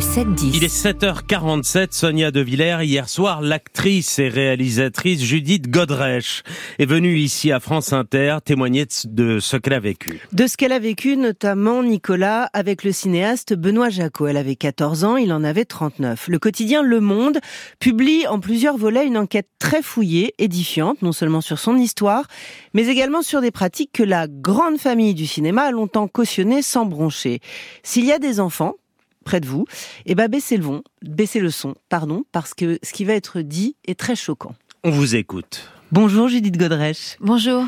7-10. Il est 7h47, Sonia De Villers. Hier soir, l'actrice et réalisatrice Judith Godrèche est venue ici à France Inter témoigner de ce qu'elle a vécu. De ce qu'elle a vécu, notamment Nicolas, avec le cinéaste Benoît Jacot. Elle avait 14 ans, il en avait 39. Le quotidien Le Monde publie en plusieurs volets une enquête très fouillée, édifiante, non seulement sur son histoire, mais également sur des pratiques que la grande famille du cinéma a longtemps cautionnées sans broncher. S'il y a des enfants, près de vous, et eh ben baissez le son, baissez le son, pardon, parce que ce qui va être dit est très choquant. On vous écoute. Bonjour Judith Godrèche. Bonjour.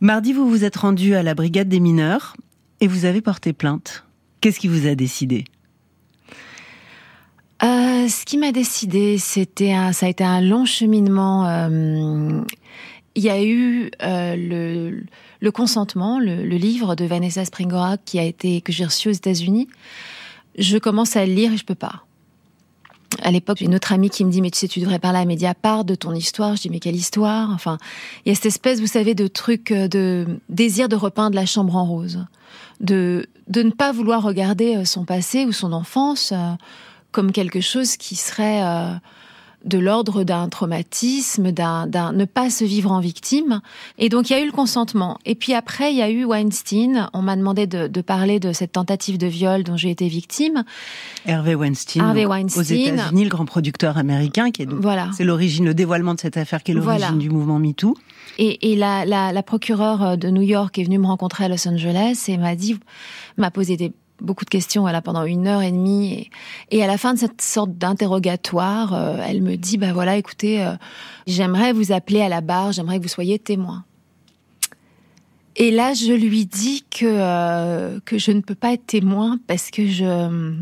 Mardi, vous vous êtes rendu à la brigade des mineurs et vous avez porté plainte. Qu'est-ce qui vous a décidé? Euh, Ce qui m'a décidé, c'était ça a été un long cheminement. Euh, il y a eu euh, le, le, consentement, le, le, livre de Vanessa Springora qui a été que j'ai reçu aux États-Unis je commence à le lire et je peux pas. À l'époque, j'ai une autre amie qui me dit mais tu sais tu devrais parler à Mediapart de ton histoire. Je dis mais quelle histoire? Enfin, il y a cette espèce, vous savez, de truc euh, de désir de repeindre la chambre en rose, de de ne pas vouloir regarder euh, son passé ou son enfance euh, comme quelque chose qui serait de l'ordre d'un traumatisme, d'un, ne pas se vivre en victime. Et donc il y a eu le consentement. Et puis après il y a eu Weinstein. On m'a demandé de, parler de cette tentative de viol dont j'ai été victime. Hervé Weinstein. Hervé Weinstein. Aux États-Unis, le grand producteur américain qui est donc, voilà. C'est l'origine, le dévoilement de cette affaire qui est l'origine du mouvement MeToo. Et, et la, la, la procureure de New York est venue me rencontrer à Los Angeles et m'a dit, m'a posé des beaucoup de questions elle pendant une heure et demie et, à la fin de cette sorte d'interrogatoire euh, elle me dit bah voilà écoutez euh, j'aimerais vous appeler à la barre j'aimerais que vous soyez témoin. Et là je lui dis que euh, que je ne peux pas être témoin parce que je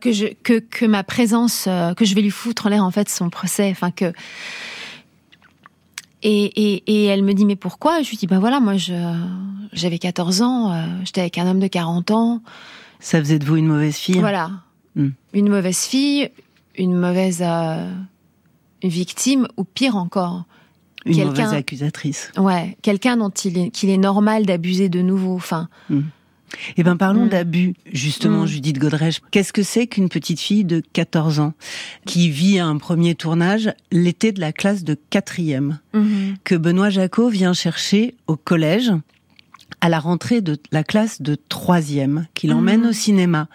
que je que que ma présence que je vais lui foutre en l'air en fait son procès. Enfin que et, et, et, elle me dit mais pourquoi? Je lui dis bah voilà moi je j'avais 14 ans, euh, j'étais avec un homme de 40 ans. Ça faisait de vous une mauvaise fille? Voilà, hmm. une mauvaise fille, une mauvaise euh, victime ou pire encore. Une mauvaise accusatrice. Ouais, quelqu'un dont il est, qu'il est normal d'abuser de nouveau. Enfin, hmm. Eh ben parlons mm. d'abus, justement, mm. Judith Godrèche. Qu'est-ce que c'est qu'une petite fille de 14 ans qui vit un premier tournage l'été de la classe de quatrième, mm-hmm. que Benoît Jacot vient chercher au collège à la rentrée de la classe de troisième, qu'il emmène mm-hmm. au cinéma.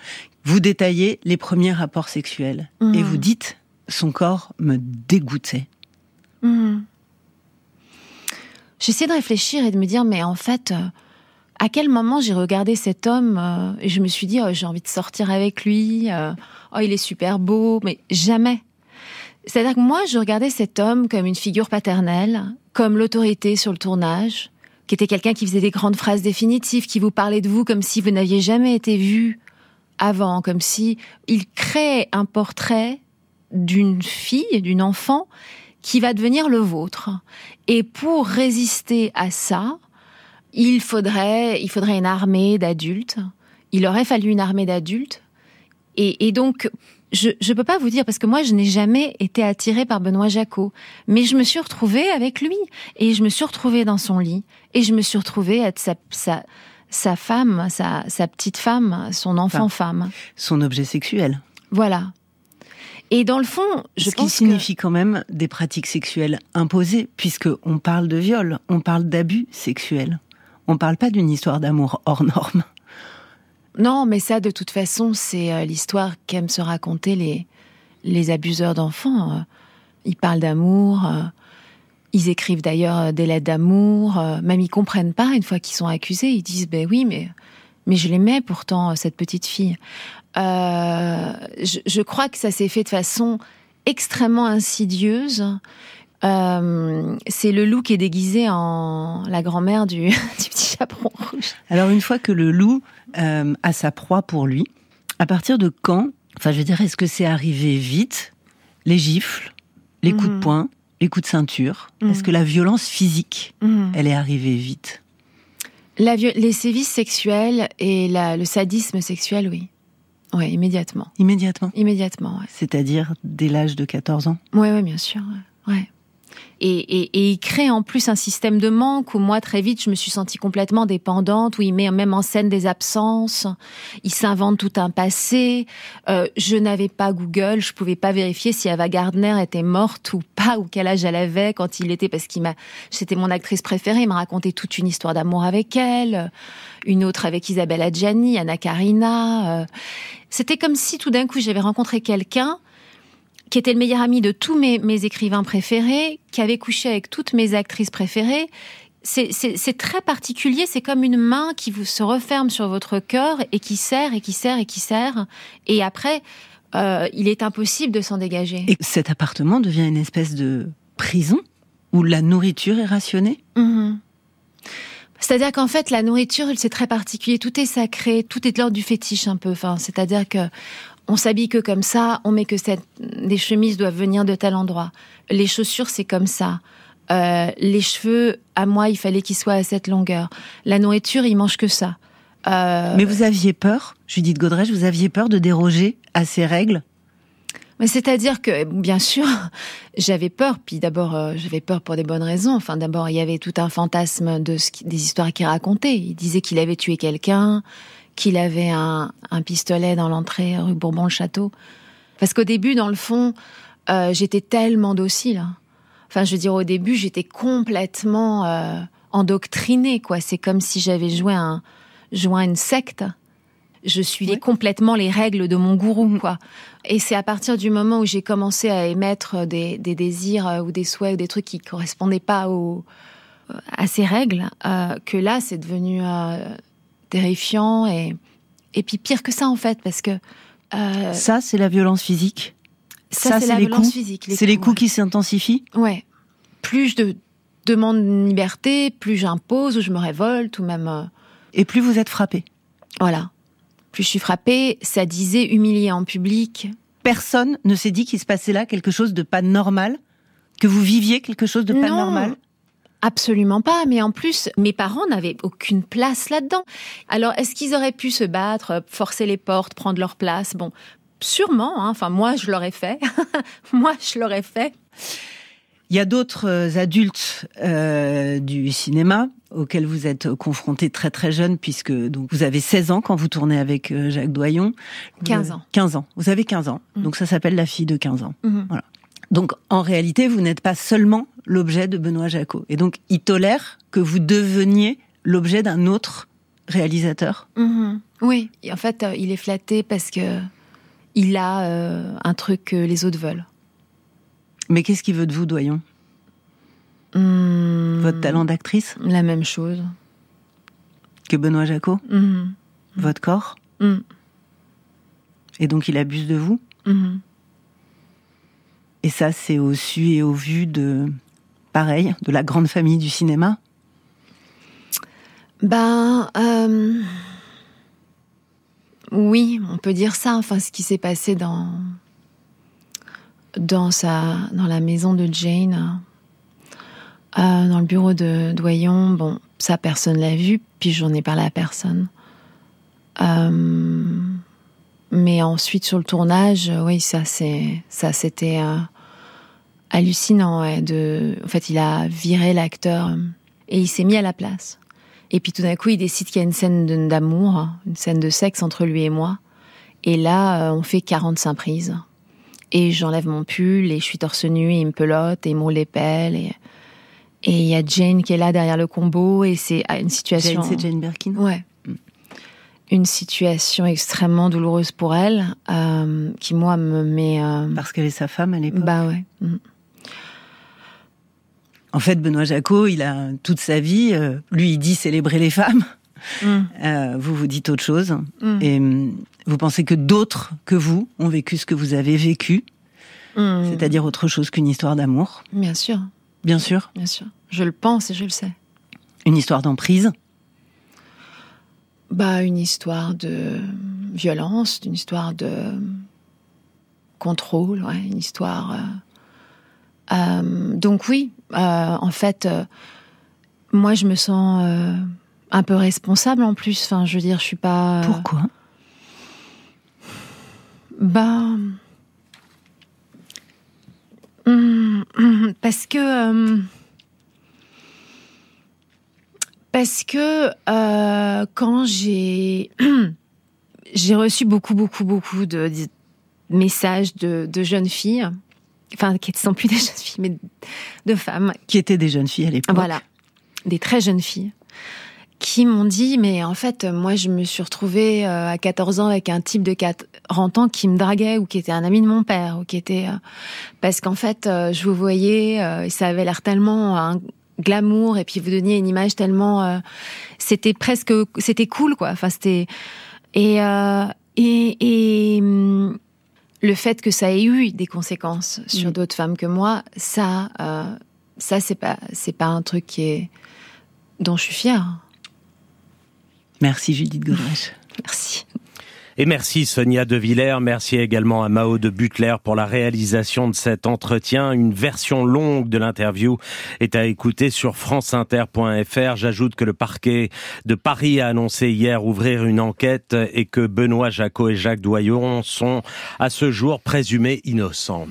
Vous détaillez les premiers rapports sexuels et mm-hmm. vous dites son corps me dégoûtait. J'essaie de réfléchir et de me dire mais en fait euh, à quel moment j'ai regardé cet homme euh, et je me suis dit, oh, j'ai envie de sortir avec lui, euh, oh, il est super beau, mais jamais. C'est-à-dire que moi, je regardais cet homme comme une figure paternelle, comme l'autorité sur le tournage, qui était quelqu'un qui faisait des grandes phrases définitives, qui vous parlait de vous comme si vous n'aviez jamais été vu avant, comme si il crée un portrait d'une fille, d'une enfant, qui va devenir le vôtre. Et pour résister à ça, il faudrait, il faudrait une armée d'adultes. Il aurait fallu une armée d'adultes. Et, donc, je ne peux pas vous dire, parce que moi, je n'ai jamais été attirée par Benoît Jacot. Mais je me suis retrouvée avec lui. Et je me suis retrouvée dans son lit. Et je me suis retrouvée être sa, sa, sa femme, sa, sa petite femme, son enfant femme. Son objet sexuel. Voilà. Et dans le fond, je Ce qui signifie quand même des pratiques sexuelles imposées, puisque on parle de viol, on parle d'abus sexuels. On parle pas d'une histoire d'amour hors norme. Non, mais ça, de toute façon, c'est euh, l'histoire qu'aiment se raconter les, les abuseurs d'enfants. Euh. Ils parlent d'amour, euh. ils écrivent d'ailleurs des lettres d'amour, même ils comprennent pas une fois qu'ils sont accusés. Ils disent, ben oui, mais, mais je l'aimais pourtant, cette petite fille. Je, je, crois que ça s'est fait de façon extrêmement insidieuse euh, c'est le loup qui est déguisé en la grand-mère du, petit chaperon rouge. Alors une fois que le loup euh, a sa proie pour lui, à partir de quand Enfin, je veux dire, est-ce que c'est arrivé vite Les gifles, les coups de mhm. poing, les coups de ceinture? Mhm. Est-ce que la violence physique, mhm. elle est arrivée vite? La Les sévices sexuels et la, le sadisme sexuel, oui. Oui, immédiatement. Immédiatement Immédiatement, C'est-à-dire dès l'âge de 14 ans? Oui, oui, bien sûr. Ouais. Et, et, et, il crée en plus un système de manque où moi très vite je me suis sentie complètement dépendante, où il met même en scène des absences, il s'invente tout un passé. Euh, je n'avais pas Google, je pouvais pas vérifier si Ava Gardner était morte ou pas, ou quel âge elle avait quand il était, parce qu'il m'a, c'était mon actrice préférée, il m'a raconté toute une histoire d'amour avec elle, une autre avec Isabelle Adjani, Anna Karina. Euh. C'était comme si tout d'un coup j'avais rencontré quelqu'un qui était le meilleur ami de tous mes, mes écrivains préférés, qui avait couché avec toutes mes actrices préférées. C'est très particulier, c'est comme une main qui vous se referme sur votre cœur et qui serre et qui serre et qui serre. Et après, euh, il est impossible de s'en dégager. Et cet appartement devient une espèce de prison où la nourriture est rationnée? Mm-hmm. C'est-à-dire qu'en fait, la nourriture, c'est très particulier. Tout est sacré, tout est de l'ordre du fétiche un peu. Enfin, c'est-à-dire que on s'habille que comme ça, on met que cette, des chemises doivent venir de tel endroit. Les chaussures, c'est comme ça. Euh, les cheveux, à moi, il fallait qu'ils soient à cette longueur. La nourriture, il mange que ça. Euh... Mais vous aviez peur, Judith Godrèche, vous aviez peur de déroger à ces règles? Mais c'est-à-dire que, bien sûr, j'avais peur. Puis d'abord, euh, j'avais peur pour des bonnes raisons. Enfin, d'abord, il y avait tout un fantasme de ce des histoires qu'il racontait. Il disait qu'il avait tué quelqu'un, qu'il avait un, un, pistolet dans l'entrée rue Bourbon-le-Château. Parce qu'au début, dans le fond, euh, j'étais tellement docile. Enfin, je veux dire, au début, j'étais complètement euh, endoctrinée, quoi. C'est comme si j'avais joué un, joué une secte. Je suivais complètement les règles de mon gourou, mm. quoi. Et c'est à partir du moment où j'ai commencé à émettre des, des, désirs euh, ou des souhaits ou des trucs qui correspondaient pas à ces règles euh, que là, c'est devenu terrifiant et, et puis pire que ça en fait parce que euh, ça c'est la violence physique. Ça, c'est la les violence coups. physique. C'est les coups qui s'intensifient. Ouais. Plus je de, demande une liberté, plus j'impose ou je me révolte ou même. Euh, et plus vous êtes frappé. Voilà. Plus je suis frappée, ça disait humilié en public. Personne ne s'est dit qu'il se passait là quelque chose de pas normal, que vous viviez quelque chose de pas non. normal. Absolument pas, mais en plus, mes parents n'avaient aucune place là-dedans. Alors, est-ce qu'ils auraient pu se battre, forcer les portes, prendre leur place? Bon, sûrement. Hein. Enfin, moi, je l'aurais fait. moi, je l'aurais fait. Il y a d'autres adultes euh, du cinéma auxquels vous êtes confrontés très très jeunes, puisque donc vous avez 16 ans quand vous tournez avec euh, Jacques Doyon. 15 ans. 15 ans. Vous avez 15 ans. Mmh. Donc ça s'appelle La fille de 15 ans. Mmh. Voilà. Donc en réalité, vous n'êtes pas seulement l'objet de Benoît Jacot. Et donc il tolère que vous deveniez l'objet d'un autre réalisateur. Mmh. Oui, et en fait, euh, il est flatté parce que il a euh, un truc que les autres veulent. Mais qu'est-ce qu'il veut de vous, Doyon? Mmh. Votre talent d'actrice? La même chose. Que Benoît Jacot? Mmh. Votre corps? Mmh. Et donc il abuse de vous? Et ça, c'est au su et au vu de, pareil, de la grande famille du cinéma? Ben, euh... oui, on peut dire ça. Enfin, ce qui s'est passé dans dans sa dans la maison de Jane, euh, dans le bureau de Doyon. Bon, ça personne l'a vu, puis j'en ai parlé à personne. Euh... Mais ensuite sur le tournage, oui, ça c'est ça c'était hallucinant. Ouais, de, en fait, il a viré l'acteur et il s'est mis à la place. Et puis tout d'un coup, il décide qu'il y a une scène d'amour, une scène de sexe entre lui et moi. Et là, euh, on fait 45 prises. Et j'enlève mon pull et je suis torse nu et il me pelote et il me roule les pelles. Et et il y a Jane qui est là derrière le combo et c'est une situation. Jane, c'est Jane Birkin. Ouais. Une situation extrêmement douloureuse pour elle, euh, qui moi me met. Euh... Parce qu'elle est sa femme à l'époque. Bah ouais. Mm. En fait, Benoît Jacot, il a toute sa vie, euh, lui, il dit célébrer les femmes. Mm. Euh, vous vous dites autre chose. Mm. Et vous pensez que d'autres que vous ont vécu ce que vous avez vécu, Mm. c'est-à-dire autre chose qu'une histoire d'amour? Bien sûr. Bien sûr. Bien sûr. Je le pense et je le sais. Une histoire d'emprise? Bah, une histoire de violence, une histoire de contrôle, ouais, une histoire. Euh... Euh, donc oui, euh, en fait, moi je me sens un peu responsable en plus. Enfin, je veux dire, je suis pas. Pourquoi? Bah. hum, Parce que. parce que quand j'ai. j'ai reçu beaucoup, beaucoup, beaucoup de, messages de, jeunes filles, enfin, qui ne sont plus des jeunes filles, mais de femmes. Qui étaient des jeunes filles à l'époque. Voilà, des très jeunes filles, qui m'ont dit, mais en fait, moi, je me suis retrouvée euh, à 14 ans avec un type de 40 ans qui me draguait, ou qui était un ami de mon père, ou qui était... Euh, parce qu'en fait, euh, je vous voyais, ça avait l'air tellement... un glamour et puis vous donniez une image tellement c'était presque c'était cool quoi enfin c'était et, et, et hum, le fait que ça ait eu des conséquences sur mm. d'autres femmes que moi, ça, euh, ça c'est pas, c'est pas un truc qui est dont je suis fière. Merci Judith Godrèche. Merci. Et merci Sonia De Villers, merci également à Mao de Butler pour la réalisation de cet entretien. Une version longue de l'interview est à écouter sur franceinter.fr. J'ajoute que le parquet de Paris a annoncé hier ouvrir une enquête et que Benoît Jacot et Jacques Doyon sont à ce jour présumés innocents.